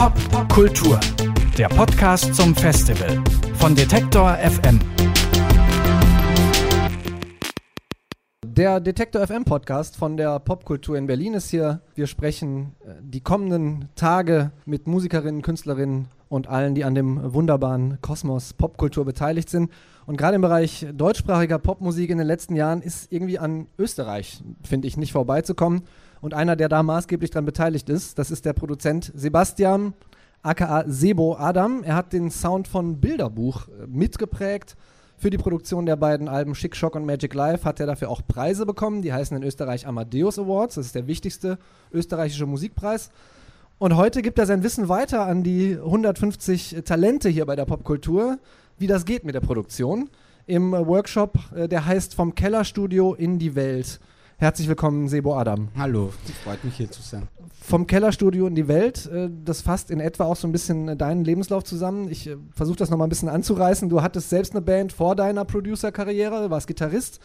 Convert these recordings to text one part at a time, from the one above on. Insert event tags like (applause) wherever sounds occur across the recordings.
Pop Kultur, der Podcast zum Festival von Detektor FM. Der Detektor FM Podcast von der Popkultur in Berlin ist hier. Wir sprechen äh, die kommenden Tage mit Musikerinnen, Künstlerinnen und allen, die an dem wunderbaren Kosmos Popkultur beteiligt sind. Und gerade im Bereich deutschsprachiger Popmusik in den letzten Jahren ist irgendwie an Österreich, finde ich, nicht vorbeizukommen. Und einer, der da maßgeblich daran beteiligt ist, das ist der Produzent Sebastian, aka Sebo Adam. Er hat den Sound von Bilderbuch äh, mitgeprägt. Für die Produktion der beiden Alben Schick Shock und Magic Life hat er dafür auch Preise bekommen. Die heißen in Österreich Amadeus Awards. Das ist der wichtigste österreichische Musikpreis. Und heute gibt er sein Wissen weiter an die 150 Talente hier bei der Popkultur, wie das geht mit der Produktion. Im Workshop, äh, der heißt Vom Kellerstudio in die Welt. Herzlich willkommen, Sebo Adam. Hallo, freut mich hier zu sein. Vom Kellerstudio in die Welt, äh, das fasst in etwa auch so ein bisschen äh, deinen Lebenslauf zusammen. Ich äh, versuche das nochmal ein bisschen anzureißen. Du hattest selbst eine Band vor deiner Producer-Karriere, warst Gitarrist.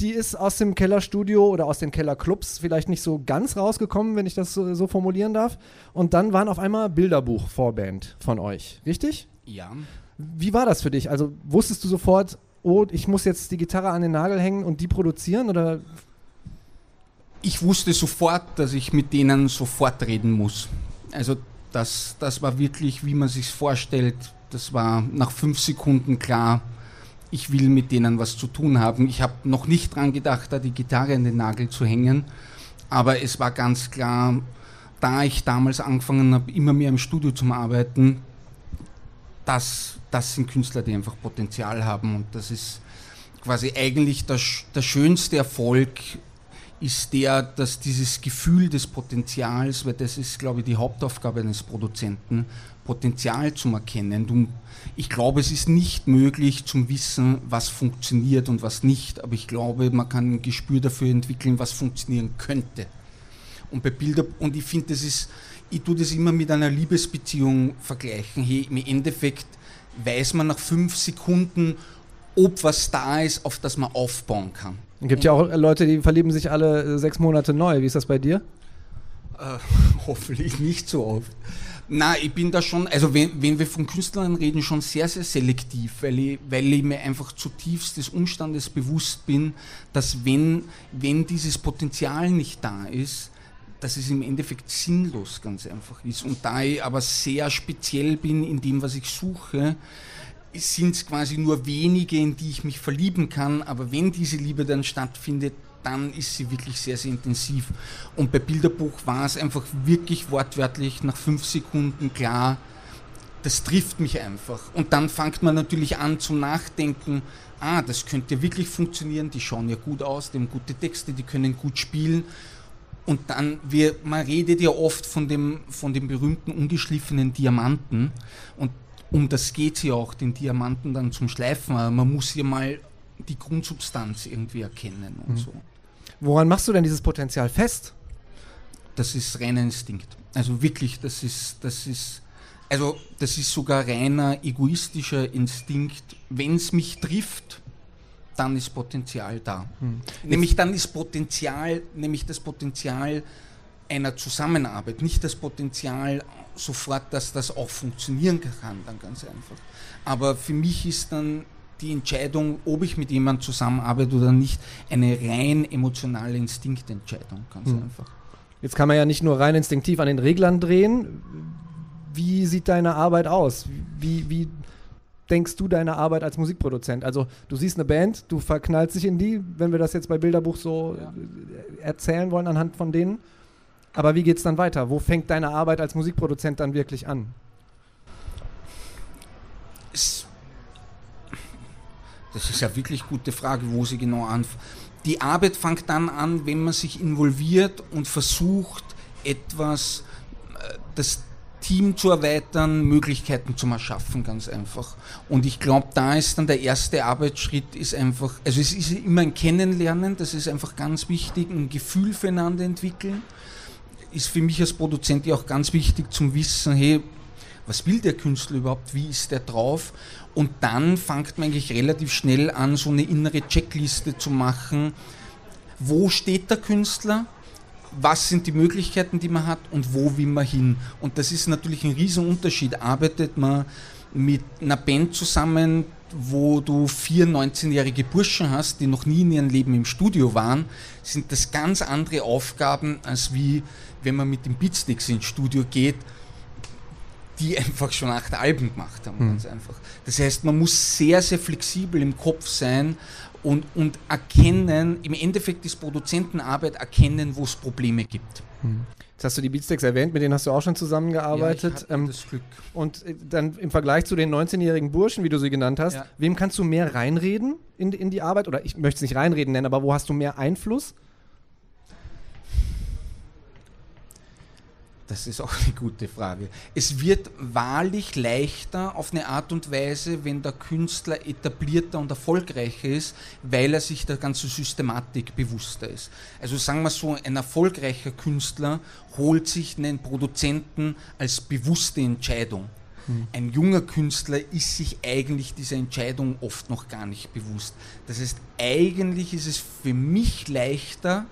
Die ist aus dem Kellerstudio oder aus den Kellerclubs vielleicht nicht so ganz rausgekommen, wenn ich das so, so formulieren darf. Und dann waren auf einmal Bilderbuch-Vorband von euch, richtig? Ja. Wie war das für dich? Also wusstest du sofort, oh, ich muss jetzt die Gitarre an den Nagel hängen und die produzieren oder ich wusste sofort, dass ich mit denen sofort reden muss. Also das, das war wirklich, wie man sich vorstellt. Das war nach fünf Sekunden klar, ich will mit denen was zu tun haben. Ich habe noch nicht dran gedacht, da die Gitarre an den Nagel zu hängen. Aber es war ganz klar, da ich damals angefangen habe, immer mehr im Studio zu arbeiten, das, das sind Künstler, die einfach Potenzial haben. Und das ist quasi eigentlich der, der schönste Erfolg ist der, dass dieses Gefühl des Potenzials, weil das ist, glaube ich, die Hauptaufgabe eines Produzenten, Potenzial zu erkennen. Du, ich glaube, es ist nicht möglich zum Wissen, was funktioniert und was nicht, aber ich glaube, man kann ein Gespür dafür entwickeln, was funktionieren könnte. Und bei Bilder, und ich finde, das ist, ich tue das immer mit einer Liebesbeziehung vergleichen. Hey, Im Endeffekt weiß man nach fünf Sekunden, ob was da ist, auf das man aufbauen kann. Es gibt ja auch Leute, die verlieben sich alle äh, sechs Monate neu. Wie ist das bei dir? Äh, (laughs) hoffentlich nicht so oft. Na, ich bin da schon, also wenn, wenn wir von Künstlern reden, schon sehr, sehr selektiv, weil ich, weil ich mir einfach zutiefst des Umstandes bewusst bin, dass wenn, wenn dieses Potenzial nicht da ist, dass es im Endeffekt sinnlos ganz einfach ist. Und da ich aber sehr speziell bin in dem, was ich suche, sind es quasi nur wenige, in die ich mich verlieben kann, aber wenn diese Liebe dann stattfindet, dann ist sie wirklich sehr, sehr intensiv. Und bei Bilderbuch war es einfach wirklich wortwörtlich nach fünf Sekunden klar, das trifft mich einfach. Und dann fängt man natürlich an zu nachdenken, ah, das könnte wirklich funktionieren, die schauen ja gut aus, die haben gute Texte, die können gut spielen. Und dann, wir, man redet ja oft von dem, von dem berühmten ungeschliffenen Diamanten. Und um das geht es ja auch, den Diamanten dann zum Schleifen. Aber man muss ja mal die Grundsubstanz irgendwie erkennen und mhm. so. Woran machst du denn dieses Potenzial fest? Das ist reiner Instinkt. Also wirklich, das ist, das ist, also das ist sogar reiner egoistischer Instinkt. Wenn es mich trifft, dann ist Potenzial da. Hm. Nämlich dann ist Potenzial, nämlich das Potenzial einer Zusammenarbeit, nicht das Potenzial sofort, dass das auch funktionieren kann, dann ganz einfach. Aber für mich ist dann die Entscheidung, ob ich mit jemandem zusammenarbeite oder nicht, eine rein emotionale Instinktentscheidung, ganz hm. einfach. Jetzt kann man ja nicht nur rein instinktiv an den Reglern drehen. Wie sieht deine Arbeit aus? Wie, wie denkst du deine Arbeit als Musikproduzent? Also du siehst eine Band, du verknallst dich in die, wenn wir das jetzt bei Bilderbuch so ja. erzählen wollen anhand von denen. Aber wie geht es dann weiter? Wo fängt deine Arbeit als Musikproduzent dann wirklich an? Das ist ja wirklich gute Frage, wo sie genau anfängt. Die Arbeit fängt dann an, wenn man sich involviert und versucht, etwas, äh, das Team zu erweitern, Möglichkeiten zu erschaffen, ganz einfach. Und ich glaube, da ist dann der erste Arbeitsschritt, ist einfach, also es ist immer ein Kennenlernen, das ist einfach ganz wichtig, ein Gefühl füreinander entwickeln ist für mich als Produzent ja auch ganz wichtig zum Wissen, hey, was will der Künstler überhaupt, wie ist der drauf? Und dann fängt man eigentlich relativ schnell an, so eine innere Checkliste zu machen. Wo steht der Künstler? was sind die Möglichkeiten, die man hat und wo will man hin. Und das ist natürlich ein Riesenunterschied. Arbeitet man mit einer Band zusammen, wo du vier 19-jährige Burschen hast, die noch nie in ihrem Leben im Studio waren, sind das ganz andere Aufgaben, als wie wenn man mit den Beatsticks ins Studio geht, die (laughs) einfach schon acht Alben gemacht haben, mhm. ganz einfach. Das heißt, man muss sehr, sehr flexibel im Kopf sein und, und erkennen, im Endeffekt ist Produzentenarbeit erkennen, wo es Probleme gibt. Mhm. Jetzt hast du die Beatsteaks erwähnt, mit denen hast du auch schon zusammengearbeitet. Ja, ähm, das Glück. Und äh, dann im Vergleich zu den 19-jährigen Burschen, wie du sie genannt hast, ja. wem kannst du mehr reinreden in, in die Arbeit? Oder ich möchte es nicht reinreden nennen, aber wo hast du mehr Einfluss? Das ist auch eine gute Frage. Es wird wahrlich leichter auf eine Art und Weise, wenn der Künstler etablierter und erfolgreicher ist, weil er sich der ganzen Systematik bewusster ist. Also sagen wir so, ein erfolgreicher Künstler holt sich einen Produzenten als bewusste Entscheidung. Hm. Ein junger Künstler ist sich eigentlich dieser Entscheidung oft noch gar nicht bewusst. Das heißt, eigentlich ist es für mich leichter,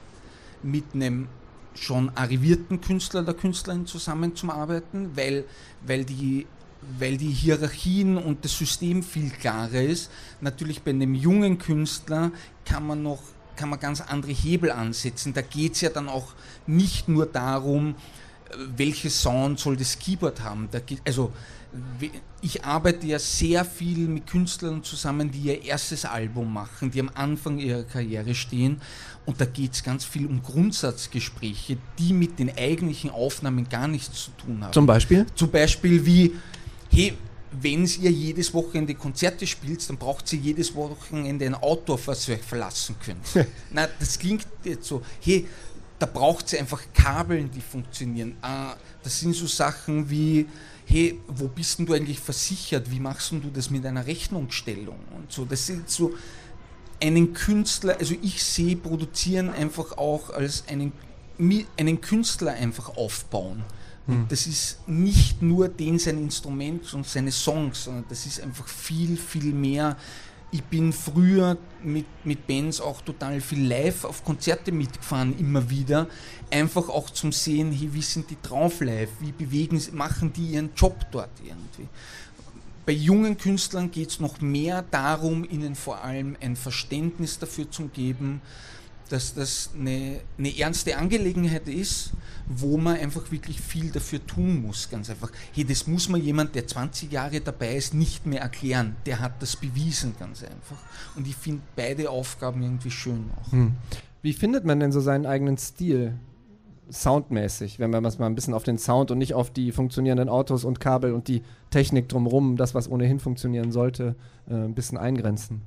mit einem schon arrivierten Künstler oder Künstlerin zusammenzuarbeiten, weil, weil, die, weil die Hierarchien und das System viel klarer ist. Natürlich bei einem jungen Künstler kann man noch kann man ganz andere Hebel ansetzen. Da geht es ja dann auch nicht nur darum, welche Sound soll das Keyboard haben. Da also ich arbeite ja sehr viel mit Künstlern zusammen, die ihr erstes Album machen, die am Anfang ihrer Karriere stehen. Und da geht es ganz viel um Grundsatzgespräche, die mit den eigentlichen Aufnahmen gar nichts zu tun haben. Zum Beispiel? Zum Beispiel wie, hey, wenn ihr jedes Wochenende Konzerte spielt, dann braucht ihr jedes Wochenende ein Auto, was ihr euch verlassen könnt. (laughs) Na, das klingt jetzt so, hey, da braucht ihr einfach Kabeln, die funktionieren. Ah, das sind so Sachen wie, hey, wo bist denn du eigentlich versichert? Wie machst du das mit einer Rechnungsstellung? Und so, das sind so einen Künstler, also ich sehe Produzieren einfach auch als einen, einen Künstler einfach aufbauen. Hm. Das ist nicht nur den sein Instrument und seine Songs, sondern das ist einfach viel, viel mehr ich bin früher mit, mit Bands auch total viel live auf Konzerte mitgefahren, immer wieder. Einfach auch zum Sehen, hey, wie sind die drauf live, wie bewegen machen die ihren Job dort irgendwie. Bei jungen Künstlern geht es noch mehr darum, ihnen vor allem ein Verständnis dafür zu geben, dass das eine, eine ernste Angelegenheit ist, wo man einfach wirklich viel dafür tun muss, ganz einfach. Hey, das muss man jemand, der 20 Jahre dabei ist, nicht mehr erklären. Der hat das bewiesen, ganz einfach. Und ich finde beide Aufgaben irgendwie schön auch. Hm. Wie findet man denn so seinen eigenen Stil? Soundmäßig, wenn wir es mal ein bisschen auf den Sound und nicht auf die funktionierenden Autos und Kabel und die Technik drumherum, das, was ohnehin funktionieren sollte, äh, ein bisschen eingrenzen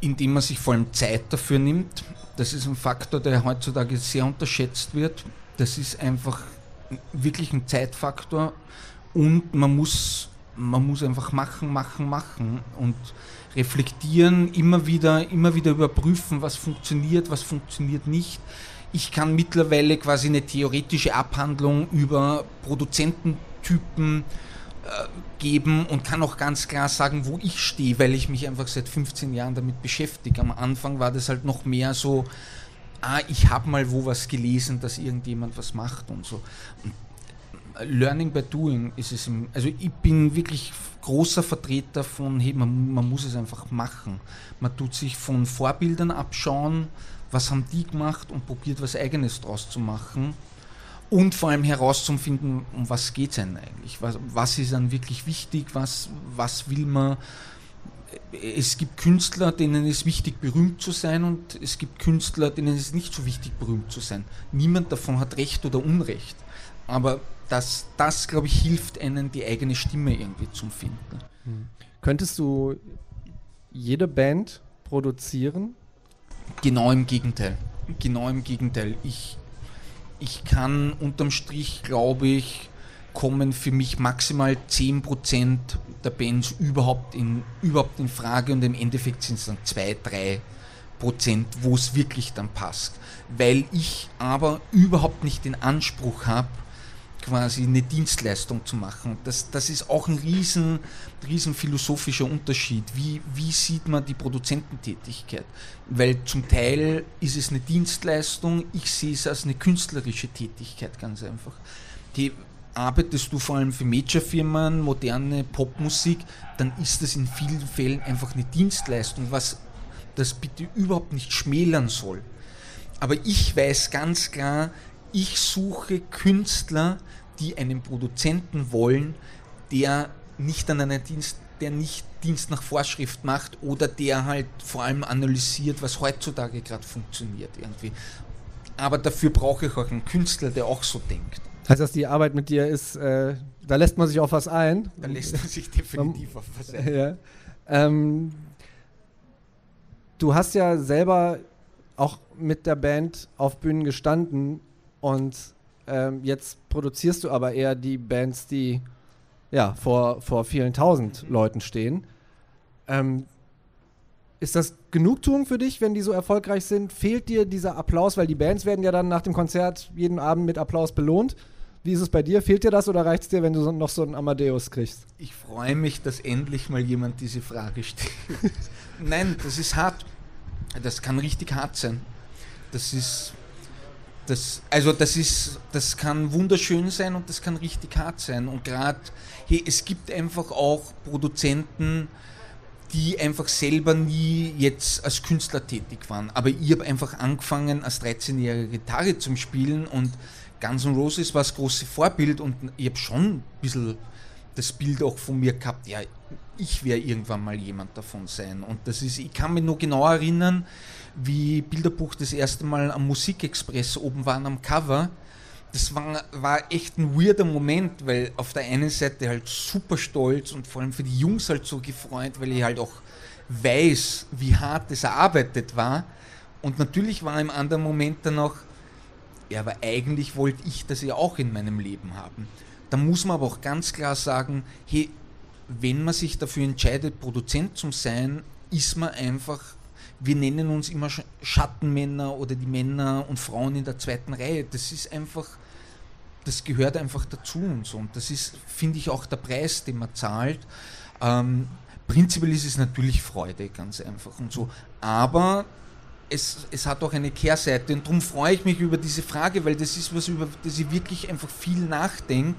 indem man sich vor allem Zeit dafür nimmt. Das ist ein Faktor, der heutzutage sehr unterschätzt wird. Das ist einfach wirklich ein Zeitfaktor und man muss, man muss einfach machen, machen, machen und reflektieren, immer wieder, immer wieder überprüfen, was funktioniert, was funktioniert nicht. Ich kann mittlerweile quasi eine theoretische Abhandlung über Produzententypen äh, geben und kann auch ganz klar sagen, wo ich stehe, weil ich mich einfach seit 15 Jahren damit beschäftige. Am Anfang war das halt noch mehr so, ah, ich habe mal wo was gelesen, dass irgendjemand was macht und so. Und Learning by Doing ist es. Im, also ich bin wirklich großer Vertreter von, hey, man, man muss es einfach machen. Man tut sich von Vorbildern abschauen, was haben die gemacht und probiert was eigenes draus zu machen und vor allem herauszufinden, um was geht es denn eigentlich? Was, was, ist dann wirklich wichtig? Was, was will man? Es gibt Künstler, denen es wichtig, berühmt zu sein, und es gibt Künstler, denen es nicht so wichtig, berühmt zu sein. Niemand davon hat Recht oder Unrecht. Aber das, das glaube ich, hilft einen, die eigene Stimme irgendwie zu finden. Hm. Könntest du jede Band produzieren? Genau im Gegenteil. Genau im Gegenteil. Ich, ich kann unterm Strich, glaube ich, kommen für mich maximal 10% der Bands überhaupt in, überhaupt in Frage und im Endeffekt sind es dann 2, 3 Prozent, wo es wirklich dann passt. Weil ich aber überhaupt nicht den Anspruch habe, quasi eine Dienstleistung zu machen. Das, das ist auch ein riesen, riesen philosophischer Unterschied. Wie, wie sieht man die Produzententätigkeit? Weil zum Teil ist es eine Dienstleistung, ich sehe es als eine künstlerische Tätigkeit ganz einfach. Die, arbeitest du vor allem für Major-Firmen, moderne Popmusik, dann ist das in vielen Fällen einfach eine Dienstleistung, was das bitte überhaupt nicht schmälern soll. Aber ich weiß ganz klar, ich suche Künstler, die einen Produzenten wollen, der nicht an einer Dienst, der nicht Dienst nach Vorschrift macht oder der halt vor allem analysiert, was heutzutage gerade funktioniert irgendwie. Aber dafür brauche ich auch einen Künstler, der auch so denkt. Heißt das, die Arbeit mit dir ist, äh, da lässt man sich auf was ein? Da lässt man sich definitiv auf was ein. Ja. Ähm, du hast ja selber auch mit der Band auf Bühnen gestanden und ähm, jetzt produzierst du aber eher die Bands, die ja vor, vor vielen tausend Leuten stehen. Ähm, ist das Genugtuung für dich, wenn die so erfolgreich sind? Fehlt dir dieser Applaus? Weil die Bands werden ja dann nach dem Konzert jeden Abend mit Applaus belohnt. Wie ist es bei dir? Fehlt dir das oder reicht es dir, wenn du so, noch so einen Amadeus kriegst? Ich freue mich, dass endlich mal jemand diese Frage stellt. (laughs) Nein, das ist hart. Das kann richtig hart sein. Das ist. Das, also das ist, das kann wunderschön sein und das kann richtig hart sein. Und gerade, hey, es gibt einfach auch Produzenten, die einfach selber nie jetzt als Künstler tätig waren. Aber ich habe einfach angefangen, als 13-jähriger Gitarre zu spielen und Guns N' Roses war das große Vorbild und ich habe schon ein bisschen das Bild auch von mir gehabt, ja, ich werde irgendwann mal jemand davon sein. Und das ist, ich kann mich nur genau erinnern, wie Bilderbuch das erste Mal am Musikexpress oben waren am Cover. Das war, war echt ein weirder Moment, weil auf der einen Seite halt super stolz und vor allem für die Jungs halt so gefreut, weil ich halt auch weiß, wie hart das erarbeitet war. Und natürlich war im anderen Moment dann auch, ja, aber eigentlich wollte ich das ja auch in meinem Leben haben. Da muss man aber auch ganz klar sagen, hey, wenn man sich dafür entscheidet, Produzent zu sein, ist man einfach, wir nennen uns immer Schattenmänner oder die Männer und Frauen in der zweiten Reihe. Das ist einfach, das gehört einfach dazu und so. Und das ist, finde ich, auch der Preis, den man zahlt. Ähm, prinzipiell ist es natürlich Freude, ganz einfach und so. Aber es, es hat auch eine Kehrseite und darum freue ich mich über diese Frage, weil das ist was, über das ich wirklich einfach viel nachdenke.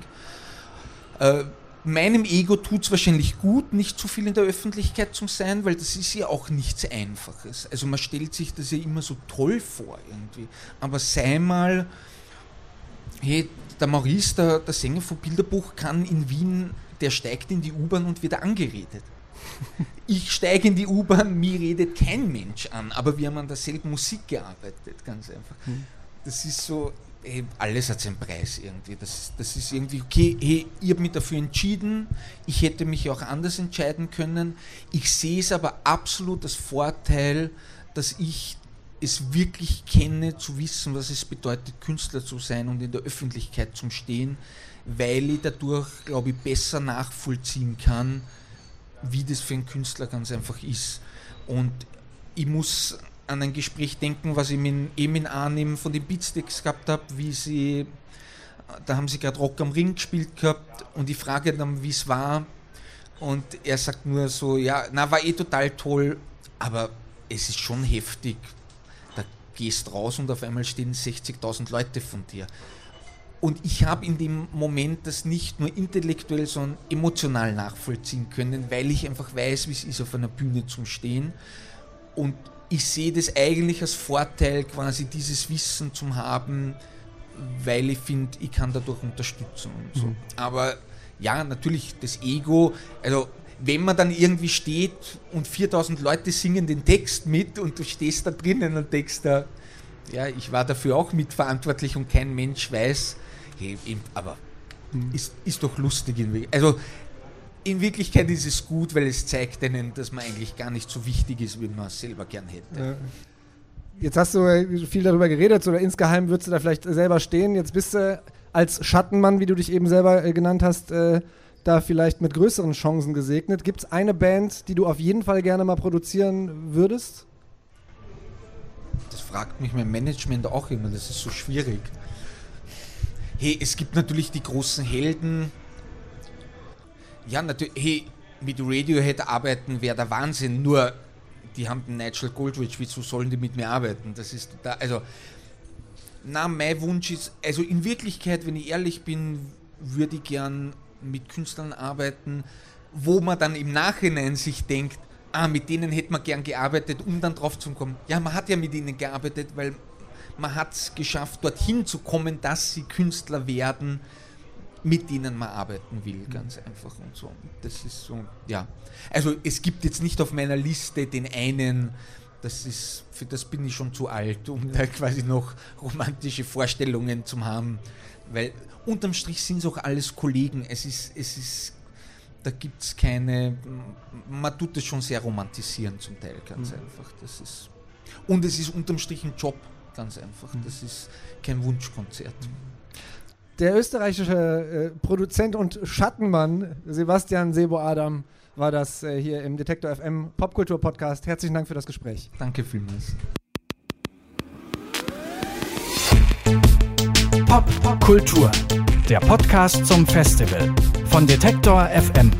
Äh, meinem Ego tut es wahrscheinlich gut, nicht zu viel in der Öffentlichkeit zu sein, weil das ist ja auch nichts Einfaches. Also man stellt sich das ja immer so toll vor irgendwie. Aber sei mal, hey, der Maurice, der, der Sänger von Bilderbuch, kann in Wien, der steigt in die U-Bahn und wird angeredet. Ich steige in die U-Bahn, mir redet kein Mensch an, aber wir haben an derselben Musik gearbeitet, ganz einfach. Hm. Das ist so, ey, alles hat seinen Preis irgendwie. Das, das ist irgendwie, okay, hey, ich habe mich dafür entschieden, ich hätte mich auch anders entscheiden können. Ich sehe es aber absolut als Vorteil, dass ich es wirklich kenne, zu wissen, was es bedeutet, Künstler zu sein und in der Öffentlichkeit zu stehen, weil ich dadurch, glaube ich, besser nachvollziehen kann, wie das für einen Künstler ganz einfach ist. Und ich muss an ein Gespräch denken, was ich mit Emin Arnim von den Beatsticks gehabt habe, wie sie, da haben sie gerade Rock am Ring gespielt gehabt und ich frage dann, wie es war und er sagt nur so, ja, na, war eh total toll, aber es ist schon heftig. Da gehst raus und auf einmal stehen 60.000 Leute von dir. Und ich habe in dem Moment das nicht nur intellektuell, sondern emotional nachvollziehen können, weil ich einfach weiß, wie es ist, auf einer Bühne zu stehen. Und ich sehe das eigentlich als Vorteil, quasi dieses Wissen zu haben, weil ich finde, ich kann dadurch unterstützen und so. Mhm. Aber ja, natürlich das Ego, also wenn man dann irgendwie steht und 4000 Leute singen den Text mit und du stehst da drinnen und denkst da, ja, ich war dafür auch mitverantwortlich und kein Mensch weiß, aber ist, ist doch lustig. Also in Wirklichkeit ist es gut, weil es zeigt ihnen, dass man eigentlich gar nicht so wichtig ist, wie man es selber gern hätte. Ja. Jetzt hast du viel darüber geredet, oder insgeheim würdest du da vielleicht selber stehen. Jetzt bist du als Schattenmann, wie du dich eben selber äh, genannt hast, äh, da vielleicht mit größeren Chancen gesegnet. Gibt es eine Band, die du auf jeden Fall gerne mal produzieren würdest? Das fragt mich mein Management auch immer, das ist so schwierig Hey, es gibt natürlich die großen Helden. Ja, natürlich. Hey, mit Radiohead arbeiten wäre der Wahnsinn. Nur, die haben den Nigel Goldrich. Wieso sollen die mit mir arbeiten? Das ist total. Also, na, mein Wunsch ist. Also, in Wirklichkeit, wenn ich ehrlich bin, würde ich gern mit Künstlern arbeiten, wo man dann im Nachhinein sich denkt, ah, mit denen hätte man gern gearbeitet, um dann drauf zu kommen. Ja, man hat ja mit ihnen gearbeitet, weil man hat es geschafft, dorthin zu kommen, dass sie Künstler werden, mit denen man arbeiten will, ganz einfach und so. Das ist so, ja. Also es gibt jetzt nicht auf meiner Liste den einen, das ist, für das bin ich schon zu alt, um da quasi noch romantische Vorstellungen zu haben, weil unterm Strich sind es auch alles Kollegen. Es ist, es ist, da gibt es keine, man tut es schon sehr romantisieren zum Teil, ganz mhm. einfach. Das ist, und es ist unterm Strich ein Job, ganz einfach. Mhm. Das ist kein Wunschkonzert. Der österreichische äh, Produzent und Schattenmann Sebastian Sebo Adam war das äh, hier im Detektor FM Popkultur Podcast. Herzlichen Dank für das Gespräch. Danke vielmals. Popkultur, der Podcast zum Festival von Detektor FM.